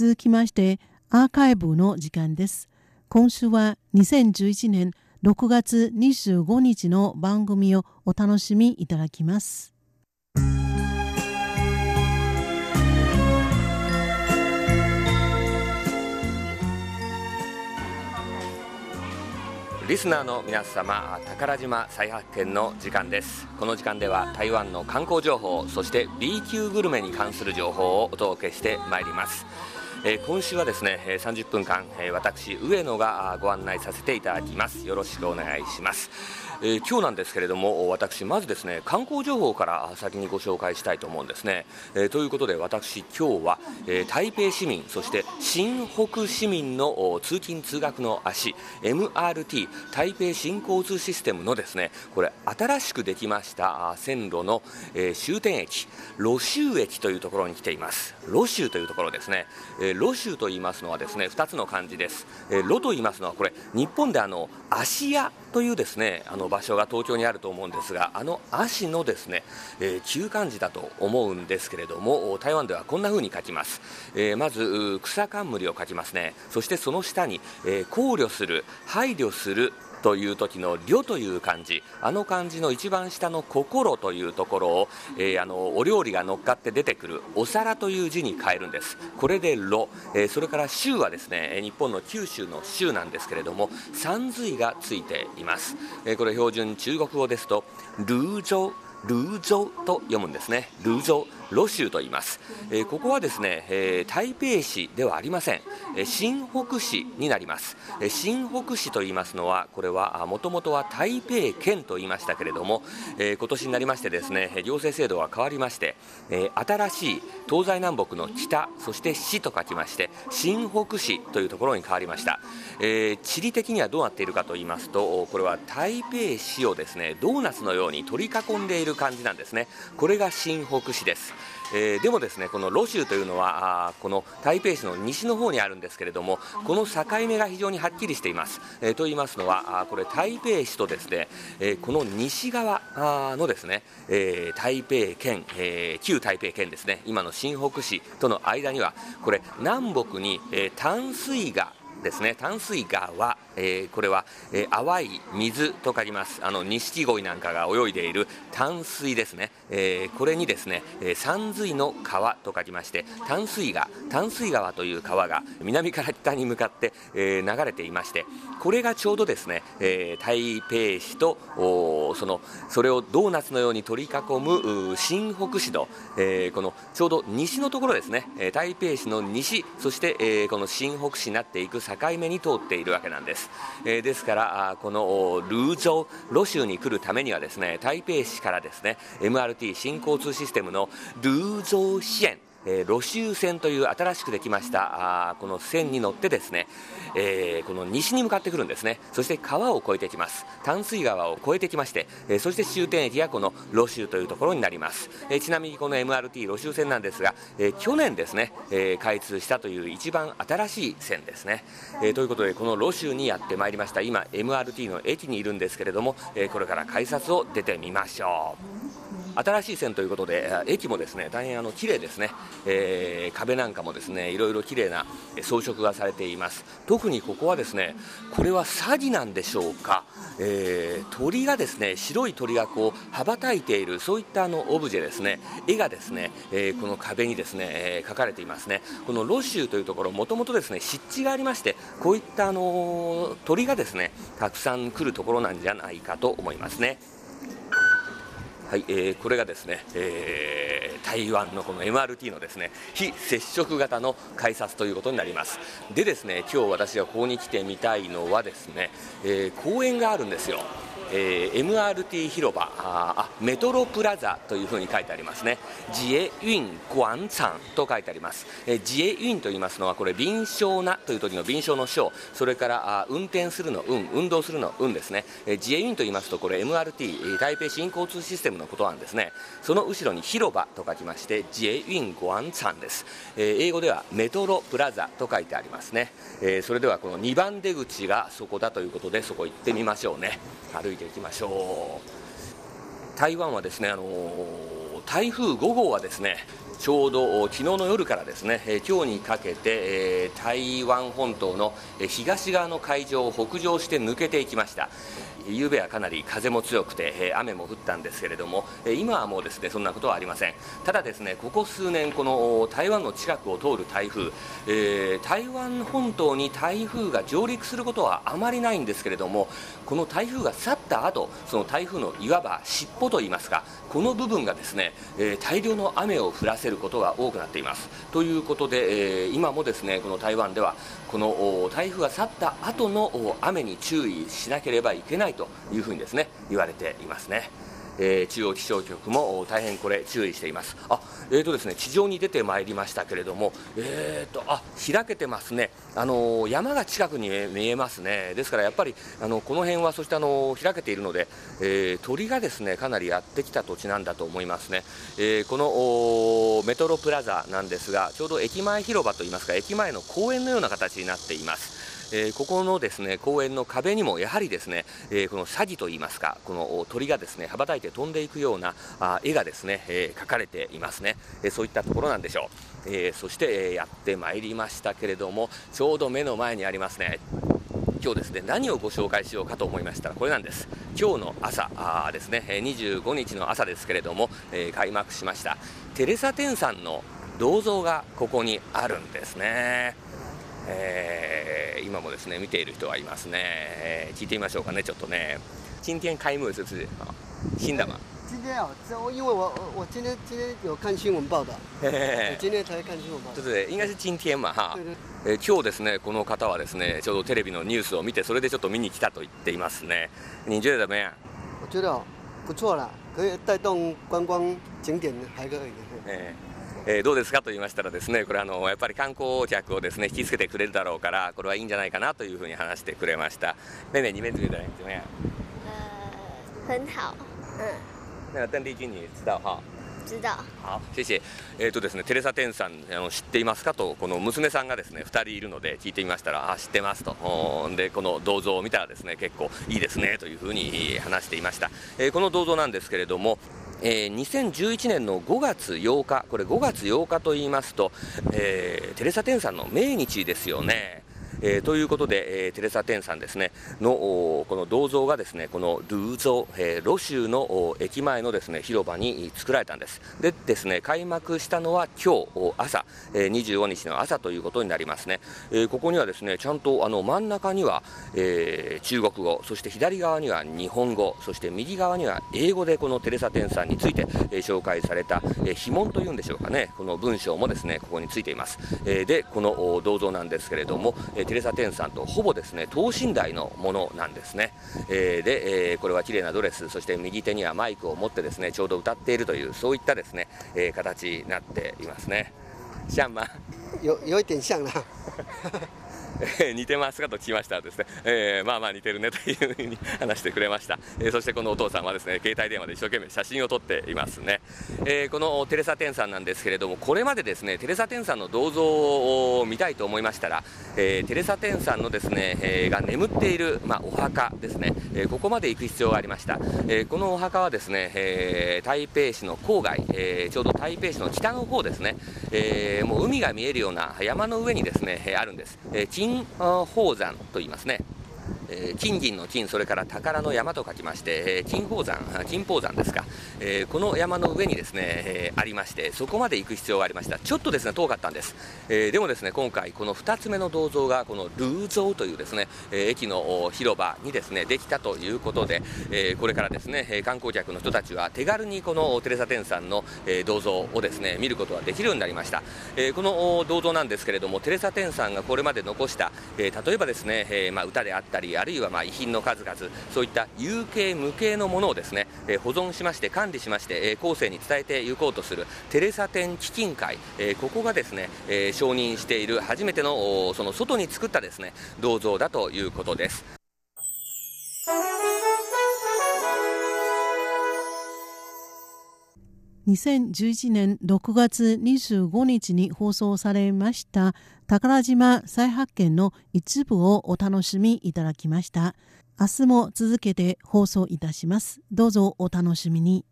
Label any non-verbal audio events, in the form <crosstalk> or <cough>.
続きましてアーカイブの時間です。今週は2011年6月25日の番組をお楽しみいただきます。リスナーの皆様宝島再発見の時間ですこの時間では台湾の観光情報そして B 級グルメに関する情報をお届けしてまいりますえー、今週はですね30分間、えー、私上野がご案内させていただきます。よろしくお願いします。えー、今日なんですけれども私まずですね観光情報から先にご紹介したいと思うんですね、えー、ということで私今日は、えー、台北市民そして新北市民の通勤通学の足 MRT 台北新交通システムのですねこれ新しくできました線路の、え終点駅ロ州駅というところに来ています。ロ州というところですね、えロ州と言いますのはですね2つの漢字です、えロと言いますのはこれ日本であの芦屋というですねあの場所が東京にあると思うんですがあの足のですね、えー、旧漢字だと思うんですけれども台湾ではこんな風に書きます、えー、まず草冠を書きますね。そしてその下に、えー、考慮する配慮するという時の「慮」という漢字。あの漢字の一番下の「心」というところを、えー、あのお料理が乗っかって出てくる「お皿」という字に変えるんです。これで「炉」えー、それから「州」はですね日本の九州の「州」なんですけれども三髄がついています、えー、これ標準中国語ですと「ルージョ」ルージョと読むんですね。ルージョロ州と言います、えー、ここはですね、えー、台北市ではありません、えー、新北市になります、え新北市と言いますのはこれはもともとは台北県と言いましたけれども、え今年になりましてですね行政制度が変わりまして、え新しい東西南北の北そして市と書きまして新北市というところに変わりました、え地理的にはどうなっているかと言いますとこれは台北市をですねドーナツのように取り囲んでいる感じなんですね。これが新北市です。えー、でもですねこのロ州というのはこの台北市の西の方にあるんですけれどもこの境目が非常にはっきりしています、えー、と言いますのはあこれ台北市とですね、えー、この西側のですね、え台北県、え旧台北県ですね今の新北市との間にはこれ南北に、え淡水河ですね淡水川えー、これは、えー、淡い水と書きます。あの錦鯉なんかが泳いでいる淡水ですね、えー、これにですね、え山水の川と書きまして淡水川淡水川という川が南から北に向かって、え流れていましてこれがちょうどですね、え台北市とそのそれをドーナツのように取り囲む新北市の、えこのちょうど西のところですね、え台北市の西そして、えこの新北市になっていく境目に通っているわけなんです。えー、ですからこのルージョロ州に来るためにはですね台北市からですね MRT 新交通システムのルージョ支援えー、ロシュー線という新しくできましたあこの線に乗ってですね、えー、この西に向かってくるんですね。そして川を越えてきます。淡水川を越えてきまして、えー、そして終点駅がこのロシューというところになります、えー、ちなみにこの MRT ロシュー線なんですが、えー、去年ですね、えー、開通したという一番新しい線ですね、えー、ということでこのロシューにやってまいりました。今 MRT の駅にいるんですけれども、えー、これから改札を出てみましょう。新しい線ということで駅もですね大変あの綺麗ですね、えー、壁なんかもですねいろいろ綺麗な装飾がされています。特にここはですねこれは詐欺なんでしょうか、えー、鳥がですね白い鳥がこう羽ばたいているそういったあのオブジェですね。絵がですね、えー、この壁にですね、え描かれていますね。このロシューというところもともとですね湿地がありましてこういったあの鳥がですねたくさん来るところなんじゃないかと思いますね。はい、えー、これがですね、えー、台湾のこの MRT のですね非接触型の改札ということになります。でですね今日私がここに来てみたいのはですね、えー、公園があるんですよ。えー、MRT 広場あメトロプラザというふうに書いてありますね。自衛運廣場と書いてあります、えー、自衛運と言いますのはこれ臨床なという時の臨床の章それからあ運転するの運運動するの運ですね、えー、自衛運と言いますとこれ MRT 台北新交通システムのことなんですね。その後ろに広場と書きまして自衛運廣場です、えー、英語ではメトロプラザと書いてありますね、えー、それではこの2番出口がそこだということでそこ行ってみましょうね。歩いていきましょう台湾はですねあの台風5号はですねちょうど昨日の夜からですね、え今日にかけて、え台湾本島の東側の海上を北上して抜けていきました。夕べはかなり風も強くて、雨も降ったんですけれども、今はもうですねそんなことはありません。ただですねここ数年この台湾の近くを通る台風、えー、台湾本島に台風が上陸することはあまりないんですけれどもこの台風が去った後その台風のいわば尻尾といいますかこの部分がですね、え、大量の雨を降らせることが多くなっています。ということで、え、今もですねこの台湾ではこの台風が去った後の雨に注意しなければいけないというふうにですね言われていますね。えー、中央気象局も大変これ注意しています。あ、えーとですね地上に出てまいりましたけれども、えーとあ開けてますね。あの山が近くに見えますね。ですからやっぱりあのこの辺はそしてあの開けているので、えー、鳥がですねかなりやってきた土地なんだと思いますね。えー、このメトロプラザなんですがちょうど駅前広場といいますか駅前の公園のような形になっています。えー、ここのですね公園の壁にもやはりですね、えー、この詐欺といいますかこの鳥がですね羽ばたいて飛んでいくようなあ絵がですね、えー、描かれていますね、えそういったところなんでしょう、えそして、えやってまいりましたけれどもちょうど目の前にありますね。今日ですね何をご紹介しようかと思いましたらこれなんです。今日の朝あですね25日の朝ですけれども、え開幕しました。テレサ・テンさんの銅像がここにあるんですね。えー、今もですね見ている人はいますね、えー、聞いてみましょうかねちょっとね今天開幕是不是新的吗今天啊，因为我我今天今天有看新闻报道，今天才看新闻报道。对对，应该是今天嘛哈。え今日ですねこの方はですねちょうどテレビのニュースを見てそれでちょっと見に来たと言っていますね。你觉得怎么样？我觉得不错啦，可以带动观光景点还可以。ええー、どうですかと言いましたらですねこれあのやっぱり観光客をですね引きつけてくれるだろうからこれはいいんじゃないかなというふうに話してくれました。妹妹你们觉得怎么样呃很好。嗯。那个邓丽君你知道哈知道。好谢謝えーとですね、テレサ・テンさんあの知っていますかとこの娘さんがですね2人いるので聞いてみましたらあ知ってますと。でこの銅像を見たらですね結構いいですねというふうに話していました、えー、この銅像なんですけれどもえー、2011年の5月8日、これ5月8日と言いますと、えー、テレサ・テンさんの命日ですよね。えー、ということで、えー、テレサ・テンさんですねのこの銅像がですねこのルーゾ、えー、ロ州の駅前のですね広場に作られたんです。でですね開幕したのは今日朝、えー、25日の朝ということになりますね、えー、ここにはですねちゃんとあの真ん中には、えー、中国語そして左側には日本語そして右側には英語でこのテレサ・テンさんについて、えー、紹介された、えー、碑文というんでしょうかね。この文章もですねここについています、えー、でこの銅像なんですけれども、えーテレサ・テンさんとほぼですね等身大のものなんですね、えー、で、えー、これは綺麗なドレスそして右手にはマイクを持ってですねちょうど歌っているというそういったですね、えー、形になっていますね。シャンマ有有一点像な。え <laughs> 似てますかと聞きましたらですね、えー、まあまあ似てるねというふうに話してくれました、えー、そしてこのお父さんはですね携帯電話で一生懸命写真を撮っていますね、え、このテレサ・テンさんなんですけれどもこれまでですねテレサ・テンさんの銅像を見たいと思いましたら、えテレサ・テンさんのですね、えが眠っている、まあ、お墓ですね、えここまで行く必要がありました、えこのお墓はですね、え台北市の郊外、えちょうど台北市の北の方ですね、えもう海が見えるような山の上にですね、あるんです、え金宝山と言いますね。えー、金銀の金、それから宝の山と書きまして、え、金宝山、金宝山ですか、え、この山の上にですね、えありまして、そこまで行く必要がありました。ちょっとですね、遠かったんです。えでもですね、今回、この2つ目の銅像が、このルーゾーというですね、え駅の広場にですね、できたということで、えこれからですね、観光客の人たちは手軽にこのテレサテンさんの、え銅像をですね、見ることができるようになりました。えこの銅像なんですけれども、テレサテンさんがこれまで残した、え例えばですね、えまあ、歌であったり、あるいはまあ遺品の数々そういった有形無形のものをですね、え保存しまして管理しまして、え後世に伝えていこうとするテレサ展基金会、えここがですね、え承認している初めてのその外に作ったですね銅像だということです。2011年6月25日に放送されました宝島再発見の一部をお楽しみいただきました。明日も続けて放送いたします。どうぞお楽しみに。